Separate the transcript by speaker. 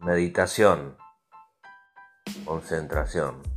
Speaker 1: meditación, concentración.